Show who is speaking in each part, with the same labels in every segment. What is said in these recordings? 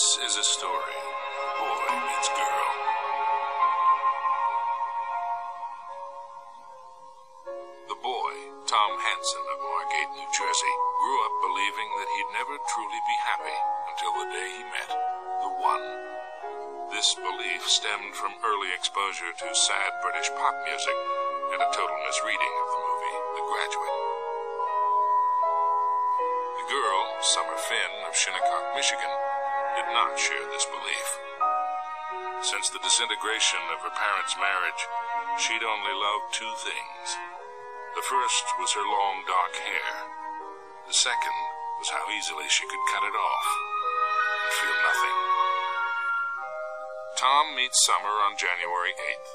Speaker 1: This is a story. Of boy meets girl. The boy, Tom Hanson of Margate, New Jersey, grew up believing that he'd never truly be happy until the day he met the one. This belief stemmed from early exposure to sad British pop music and a total misreading of the movie The Graduate. The girl, Summer Finn of Shinnecock, Michigan, did not share this belief. Since the disintegration of her parents' marriage, she'd only loved two things. The first was her long dark hair. The second was how easily she could cut it off and feel nothing. Tom meets Summer on January 8th.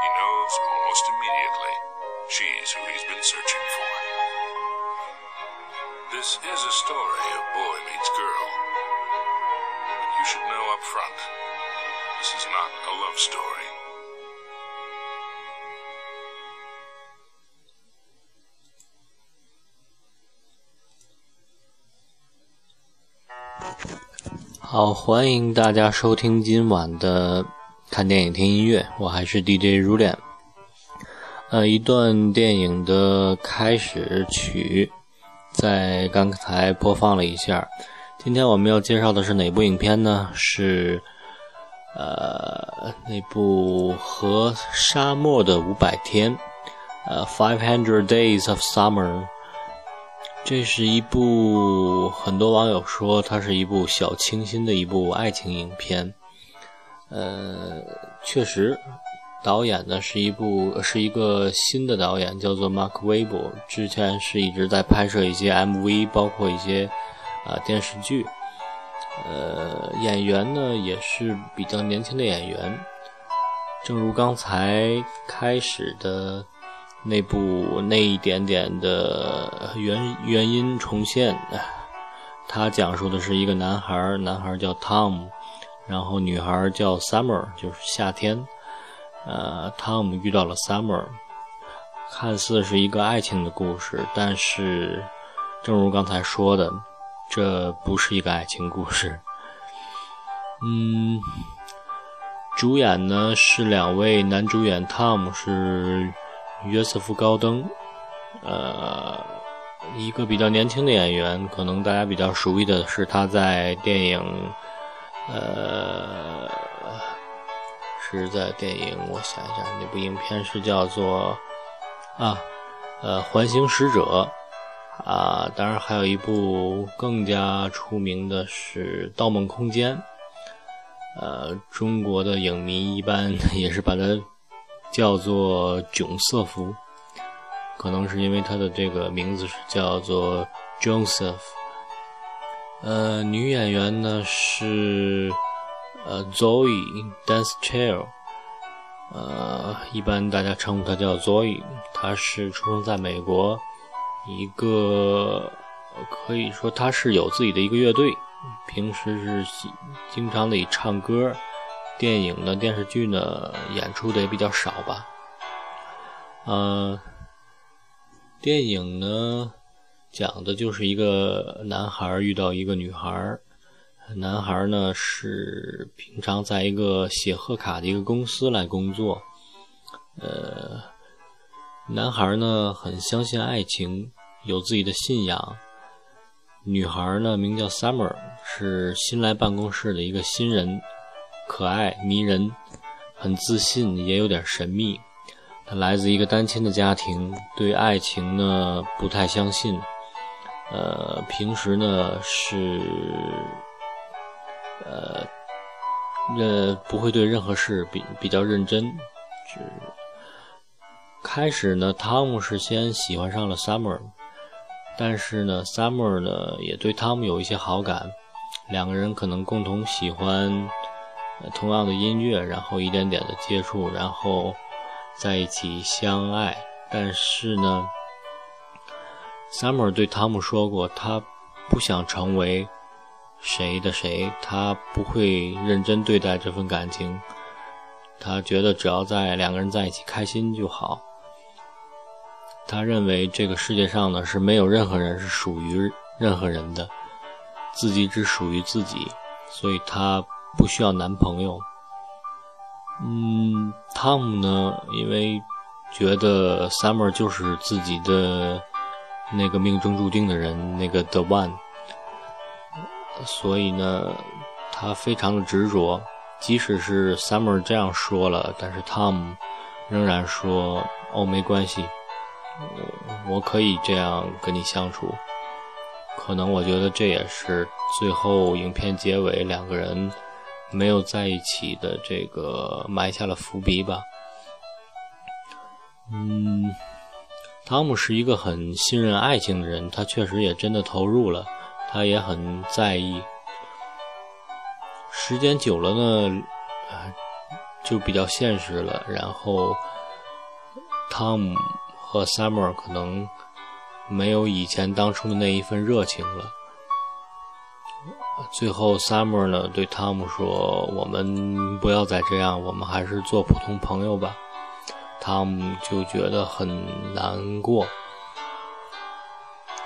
Speaker 1: He knows almost immediately she's who he's been searching for. This is a story of boy meets girl. Should know up front, this is not a love story.
Speaker 2: 好，欢迎大家收听今晚的看电影听音乐，我还是 DJ 如恋。呃，一段电影的开始曲在刚才播放了一下。今天我们要介绍的是哪部影片呢？是呃那部《和沙漠的五百天》呃《Five Hundred Days of Summer》。这是一部很多网友说它是一部小清新的一部爱情影片。呃，确实，导演呢是一部是一个新的导演，叫做 Mark Webber，之前是一直在拍摄一些 MV，包括一些啊电视剧。呃，演员呢也是比较年轻的演员，正如刚才开始的。那部那一点点的原原因重现，他讲述的是一个男孩，男孩叫 Tom，然后女孩叫 Summer，就是夏天。呃，Tom 遇到了 Summer，看似是一个爱情的故事，但是正如刚才说的，这不是一个爱情故事。嗯，主演呢是两位男主演，Tom 是。约瑟夫·高登，呃，一个比较年轻的演员，可能大家比较熟悉的是他在电影，呃，是在电影，我想一下，那部影片是叫做啊，呃，《环形使者》啊，当然还有一部更加出名的是《盗梦空间》，呃，中国的影迷一般也是把它。叫做囧瑟夫，可能是因为他的这个名字是叫做 Joseph。呃，女演员呢是呃 Zoe Dance Chair，呃，一般大家称呼她叫 Zoe。她是出生在美国，一个可以说他是有自己的一个乐队，平时是经常的唱歌。电影呢，电视剧呢，演出的也比较少吧。呃，电影呢，讲的就是一个男孩遇到一个女孩男孩呢是平常在一个写贺卡的一个公司来工作。呃，男孩呢很相信爱情，有自己的信仰。女孩呢名叫 Summer，是新来办公室的一个新人。可爱迷人，很自信，也有点神秘。她来自一个单亲的家庭，对爱情呢不太相信。呃，平时呢是呃，呃不会对任何事比比较认真。只开始呢，汤姆是先喜欢上了 Summer，但是呢，Summer 呢也对汤姆有一些好感，两个人可能共同喜欢。同样的音乐，然后一点点的接触，然后在一起相爱。但是呢，Summer 对汤姆说过，他不想成为谁的谁，他不会认真对待这份感情。他觉得只要在两个人在一起开心就好。他认为这个世界上呢是没有任何人是属于任何人的，自己只属于自己。所以他不需要男朋友。嗯，汤姆呢，因为觉得 Summer 就是自己的那个命中注定的人，那个 The One，所以呢，他非常的执着。即使是 Summer 这样说了，但是 Tom 仍然说：“哦，没关系，我我可以这样跟你相处。”可能我觉得这也是最后影片结尾两个人没有在一起的这个埋下了伏笔吧。嗯，汤姆是一个很信任爱情的人，他确实也真的投入了，他也很在意。时间久了呢，就比较现实了。然后，汤姆和 Summer 可能没有以前当初的那一份热情了。最后，Summer 呢对汤姆说：“我们不要再这样，我们还是做普通朋友吧。”汤姆就觉得很难过，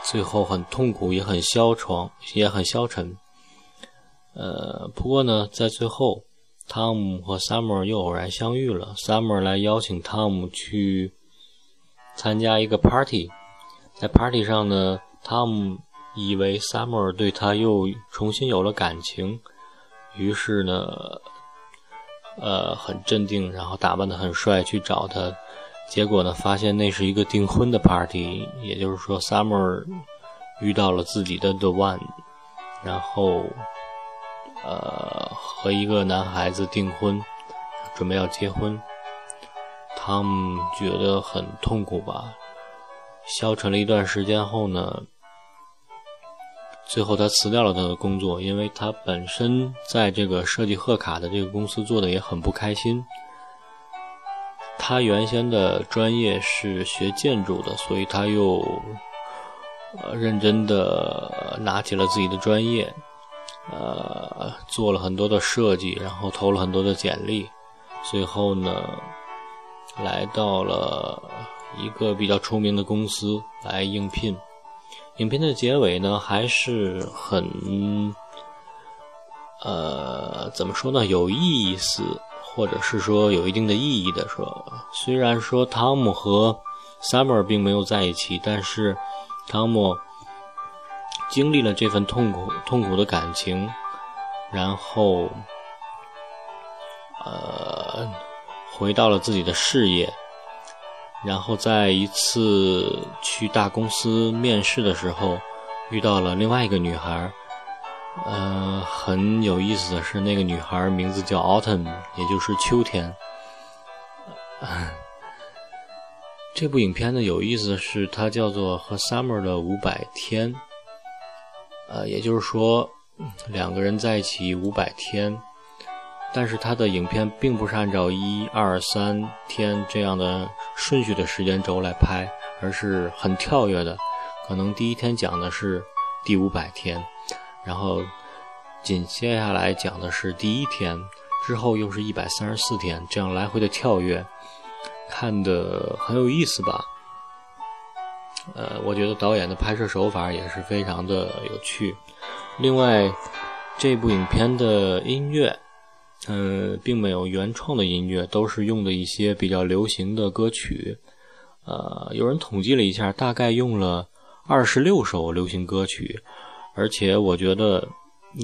Speaker 2: 最后很痛苦，也很消床，也很消沉。呃，不过呢，在最后，汤姆和 Summer 又偶然相遇了。Summer 来邀请汤姆去参加一个 party，在 party 上呢，汤姆以为 Summer 对他又重新有了感情，于是呢，呃，很镇定，然后打扮得很帅去找他。结果呢，发现那是一个订婚的 party，也就是说，Summer 遇到了自己的 The One，然后。呃，和一个男孩子订婚，准备要结婚，汤姆觉得很痛苦吧？消沉了一段时间后呢，最后他辞掉了他的工作，因为他本身在这个设计贺卡的这个公司做的也很不开心。他原先的专业是学建筑的，所以他又呃认真的拿起了自己的专业。呃，做了很多的设计，然后投了很多的简历，最后呢，来到了一个比较出名的公司来应聘。影片的结尾呢，还是很，呃，怎么说呢？有意思，或者是说有一定的意义的说。虽然说汤姆和 Summer 并没有在一起，但是汤姆。经历了这份痛苦、痛苦的感情，然后，呃，回到了自己的事业，然后在一次去大公司面试的时候，遇到了另外一个女孩。呃，很有意思的是，那个女孩名字叫 Autumn，也就是秋天。这部影片呢，有意思的是，它叫做《和 Summer 的五百天》。呃，也就是说，两个人在一起五百天，但是他的影片并不是按照一二三天这样的顺序的时间轴来拍，而是很跳跃的。可能第一天讲的是第五百天，然后紧接下来讲的是第一天，之后又是一百三十四天，这样来回的跳跃，看的很有意思吧。呃，我觉得导演的拍摄手法也是非常的有趣。另外，这部影片的音乐，嗯，并没有原创的音乐，都是用的一些比较流行的歌曲。呃，有人统计了一下，大概用了二十六首流行歌曲，而且我觉得，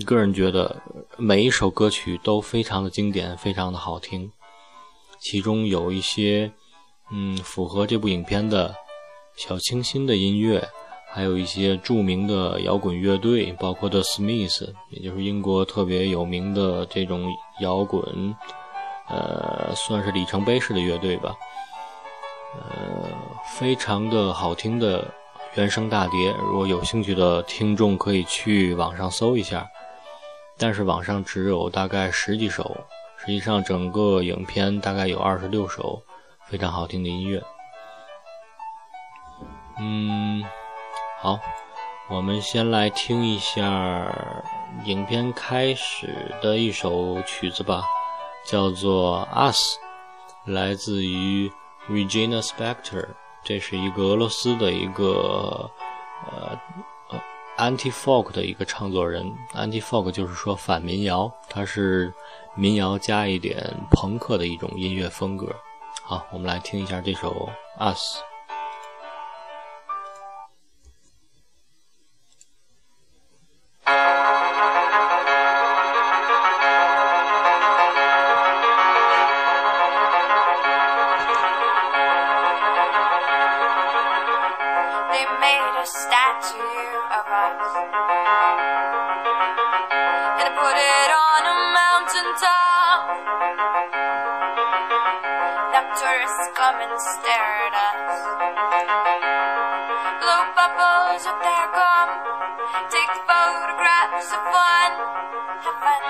Speaker 2: 个人觉得每一首歌曲都非常的经典，非常的好听。其中有一些，嗯，符合这部影片的。小清新的音乐，还有一些著名的摇滚乐队，包括 The Smith，也就是英国特别有名的这种摇滚，呃，算是里程碑式的乐队吧。呃，非常的好听的原声大碟，如果有兴趣的听众可以去网上搜一下。但是网上只有大概十几首，实际上整个影片大概有二十六首非常好听的音乐。嗯，好，我们先来听一下影片开始的一首曲子吧，叫做《Us》，来自于 Regina Spektor，这是一个俄罗斯的一个呃呃
Speaker 3: anti folk 的一个唱作人，anti folk 就是说反民谣，它是民谣加一点朋克的一种音乐风格。好，我们来听一下这首《Us》。
Speaker 4: tourists come
Speaker 3: and stare at us. Blow bubbles with their gum, take photographs of fun, have fun.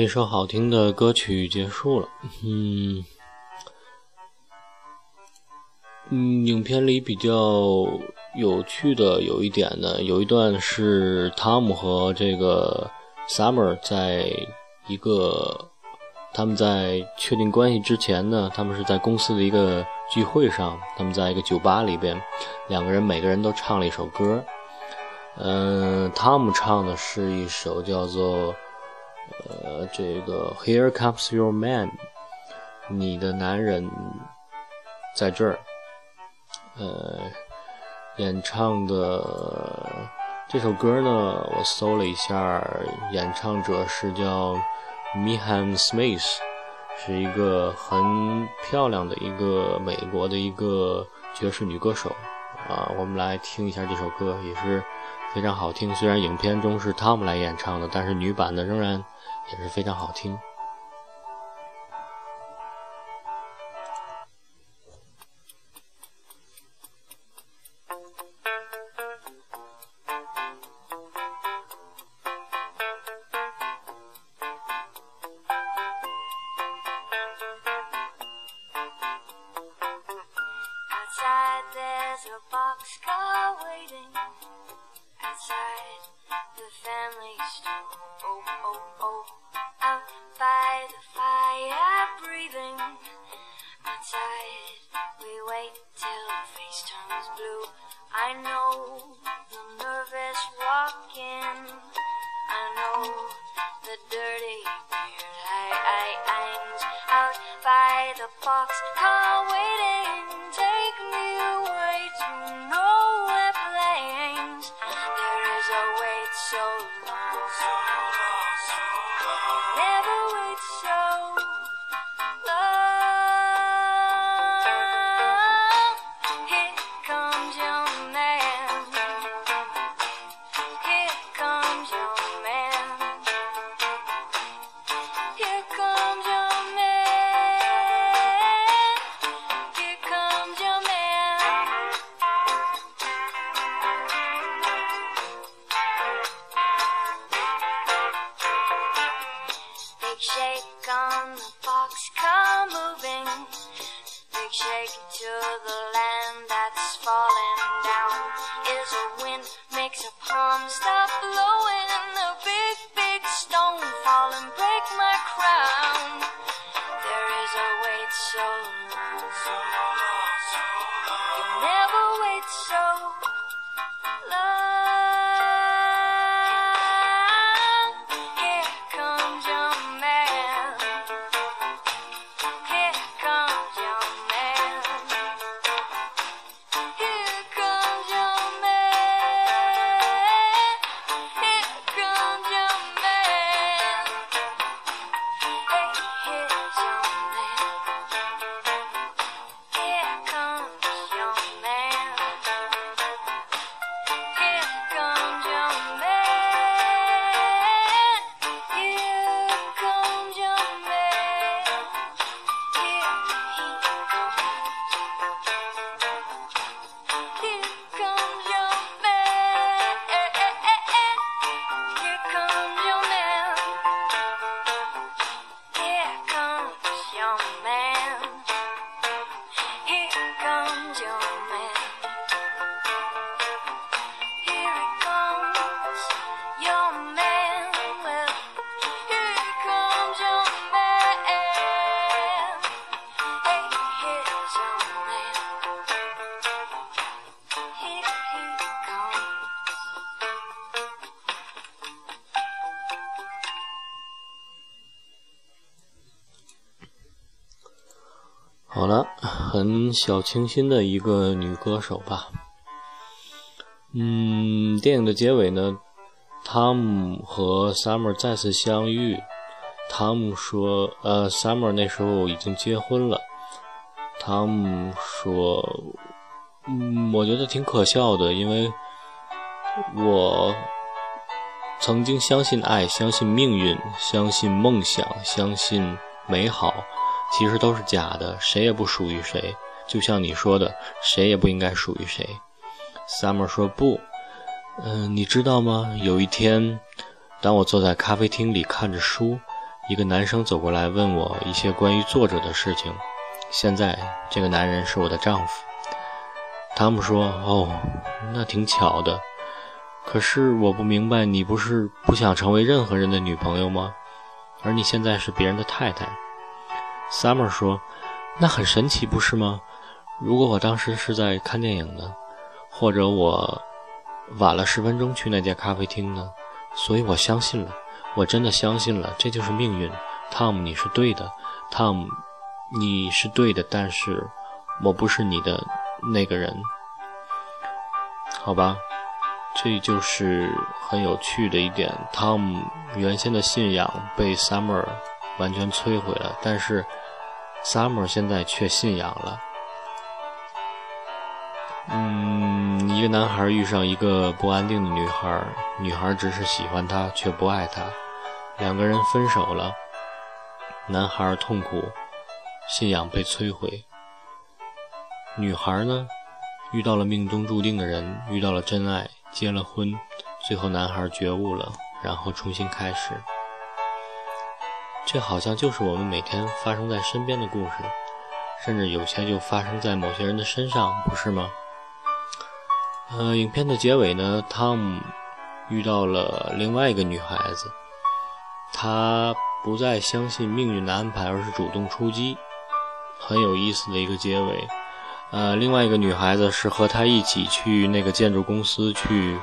Speaker 4: 一首好听的歌曲结束了，嗯，嗯，影片里比较有趣的有一点呢，有一段是汤姆和这个 Summer 在一个他们在确定关系之前呢，他们是在公司的一个聚会上，他们在一个酒吧里边，两个人每个人都唱了一首歌，嗯，汤姆唱的是一首叫做。呃，这个 Here comes your man，你的男人在这儿。呃，演唱的这首歌呢，我搜了一下，演唱者是叫 Mihan Smith，是一个很漂亮的一个美国的一个爵士女歌手。啊，我们来听一下这首歌，也是非常好听。虽然影片中是汤姆来演唱的，但是女版的仍然。也是非常好听。beach. Oh, oh, oh, up by the fire, breathing outside. We wait till face turns blue. I know the nervous walking. I know the dirty beard. I, I, I'm out by the box car waiting 好了，很小清新的一个女歌手吧。嗯，电影的结尾呢，汤姆和 Summer 再次相遇。汤姆说：“呃，Summer 那时候已经结婚了。”汤姆说：“嗯，我觉得挺可笑的，因为我曾经相信爱，相信命运，相信梦想，相信美好。”其实都是假的，谁也不属于谁。就像你说的，谁也不应该属于谁。Summer 说不，嗯，你知道吗？有一天，当我坐在咖啡厅里看着书，
Speaker 2: 一个男生走过来问我一些关于作者的事情。现在这个男人是我的丈夫。汤姆说：“哦，那挺巧的。可是我不明白，你不是不想成为任何人的女朋友吗？而你现在是别人的太太。”Summer 说：“那很神奇，不是吗？如果我当时是在看电影呢，或者我晚了十分钟去那家咖啡厅呢？所以我相信了，我真的相信了，这就是命运。汤姆，你是对的，汤姆。”你是对的，但是我不是你的那个人，好吧？这就是很有趣的一点。汤姆原先的信仰被 Summer 完全摧毁了，但是 Summer 现在却信仰了。嗯，一个男孩遇上一个不安定的女孩，女孩只是喜欢他，却不爱他，两个人分手了，男孩痛苦。信仰被摧毁，女孩呢，遇到了命中注定的人，遇到了真爱，结了婚，最后男孩觉悟了，然后重新开始。这好像就是我们每天发生在身边的故事，甚至有些就发生在某些人的身上，不是吗？呃，影片的结尾呢，汤姆遇到了另外一个女孩子，他不再相信命运的安排，而是主动出击。很有意思的一个结尾，呃，另外一个女孩子是和他一起去那个建筑公司去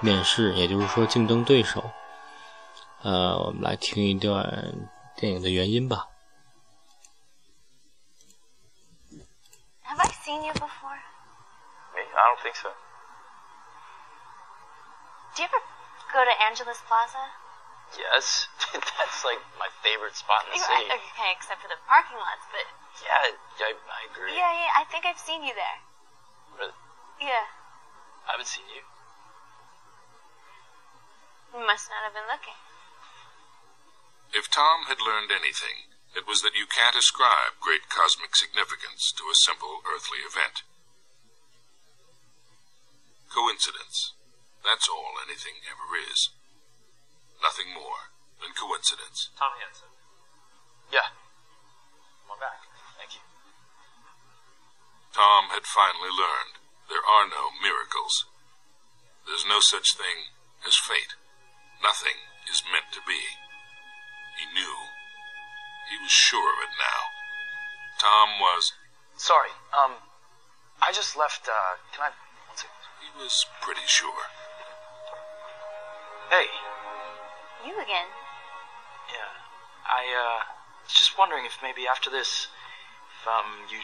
Speaker 2: 面试，也就是说竞争对手。呃，我们来听一段电影的原因吧。
Speaker 5: Have I seen you before?
Speaker 6: Me? I don't think so.
Speaker 5: Do you ever go to Angela's Plaza?
Speaker 6: Yes, that's like my favorite spot in the city.
Speaker 5: Okay, except for the parking lots, but
Speaker 6: yeah, I, I agree.
Speaker 5: yeah, yeah, I think I've seen you there.
Speaker 6: Really?
Speaker 5: Yeah,
Speaker 6: I haven't seen you.
Speaker 5: you must not have been looking.
Speaker 1: If Tom had learned anything, it was that you can't ascribe great cosmic significance to a simple earthly event. Coincidence. That's all anything ever is. Nothing more than coincidence.
Speaker 6: Tom Hansen. Yeah. I'm back. Thank you.
Speaker 1: Tom had finally learned there are no miracles. There's no such thing as fate. Nothing is meant to be. He knew. He was sure of it now. Tom was.
Speaker 6: Sorry. Um, I just left. Uh, can I? One second.
Speaker 1: He was pretty sure.
Speaker 6: Hey.
Speaker 5: You again?
Speaker 6: Yeah. I uh, was just wondering if maybe after this, if um you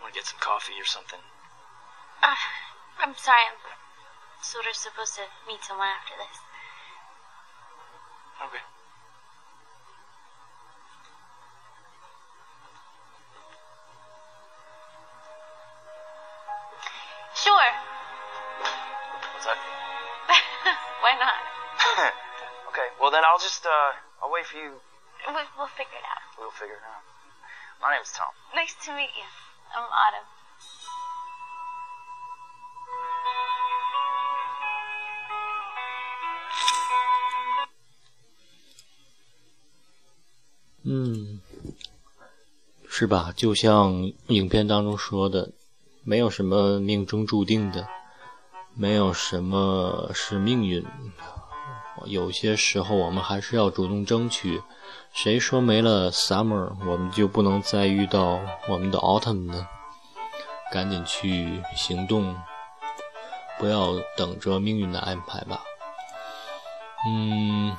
Speaker 6: want to get some coffee or something.
Speaker 5: Uh, I'm sorry, I'm sort of supposed to meet someone after this.
Speaker 6: Okay.
Speaker 5: Sure.
Speaker 6: What's that?
Speaker 5: Why not?
Speaker 6: okay. Well then, I'll just uh, I'll wait for you.
Speaker 5: We, we'll figure it out.
Speaker 6: We'll figure it out. My name's Tom.
Speaker 5: Nice to meet you. I'm Autumn.
Speaker 2: 嗯，是吧？就像影片当中说的，没有什么命中注定的，没有什么是命运。有些时候，我们还是要主动争取。谁说没了 summer，我们就不能再遇到我们的 autumn 呢？赶紧去行动，不要等着命运的安排吧。嗯，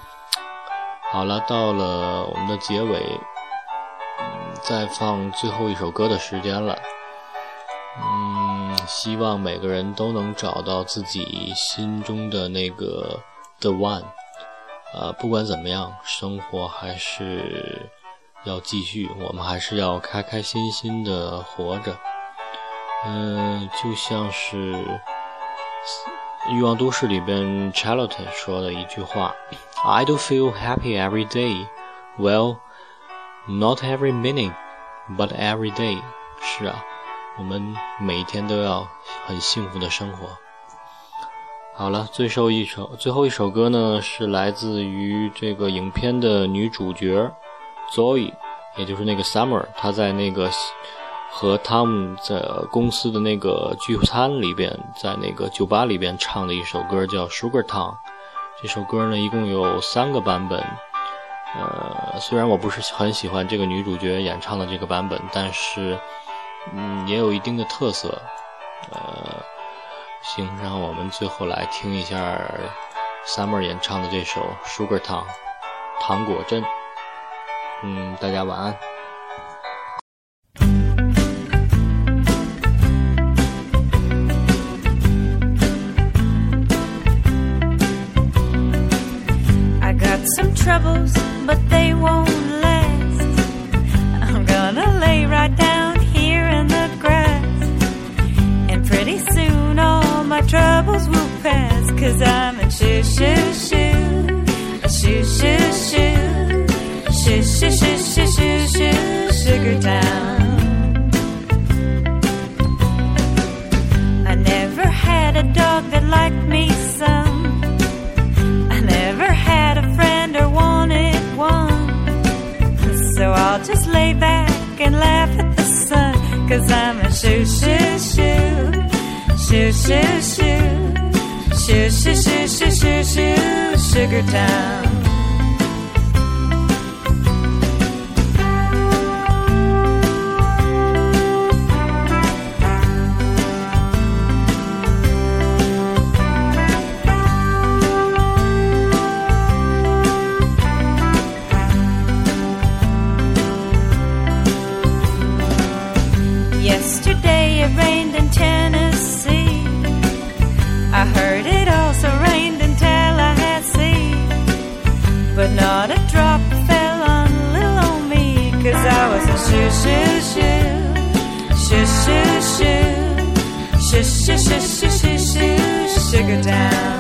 Speaker 2: 好了，到了我们的结尾，嗯，再放最后一首歌的时间了。嗯，希望每个人都能找到自己心中的那个 the one。呃，不管怎么样，生活还是要继续，我们还是要开开心心的活着。嗯，就像是《欲望都市》里边 Charlotte 说的一句话：“I do feel happy every day. Well, not every minute, but every day。”是啊，我们每一天都要很幸福的生活。好了，最后一首最后一首歌呢，是来自于这个影片的女主角 Zoe，也就是那个 Summer，她在那个和汤姆在公司的那个聚餐里边，在那个酒吧里边唱的一首歌，叫《Sugar Town》。这首歌呢，一共有三个版本。呃，虽然我不是很喜欢这个女主角演唱的这个版本，但是嗯，也有一定的特色。呃。行，让我们最后来听一下 Summer 演唱的这首《Sugar Town》糖果镇。嗯，大家晚安。
Speaker 7: y'all just lay back and laugh at the sun. Cause I'm a shoo shoo shoo. Shoo shoo shoo. Shoo shoo shoo shoo shoo shoo. Sugar town. figure down.